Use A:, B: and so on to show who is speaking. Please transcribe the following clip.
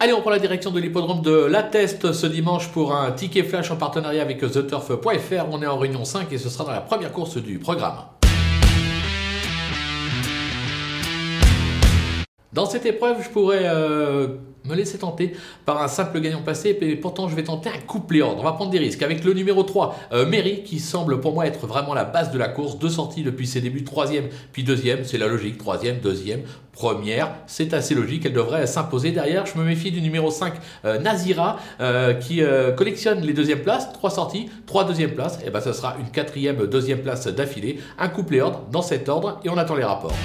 A: Allez, on prend la direction de l'hippodrome de La Teste ce dimanche pour un ticket flash en partenariat avec TheTurf.fr. On est en réunion 5 et ce sera dans la première course du programme. Dans cette épreuve, je pourrais euh, me laisser tenter par un simple gagnant placé, et pourtant je vais tenter un couplet ordre. On va prendre des risques avec le numéro 3, euh, qui semble pour moi être vraiment la base de la course. Deux sorties depuis ses débuts, troisième puis deuxième, c'est la logique, troisième, deuxième, première, c'est assez logique, elle devrait s'imposer. Derrière, je me méfie du numéro 5, euh, Nazira, euh, qui collectionne les deuxièmes places, trois sorties, trois deuxièmes places, et ben ce sera une quatrième, deuxième place d'affilée, un couplet ordre dans cet ordre, et on attend les rapports.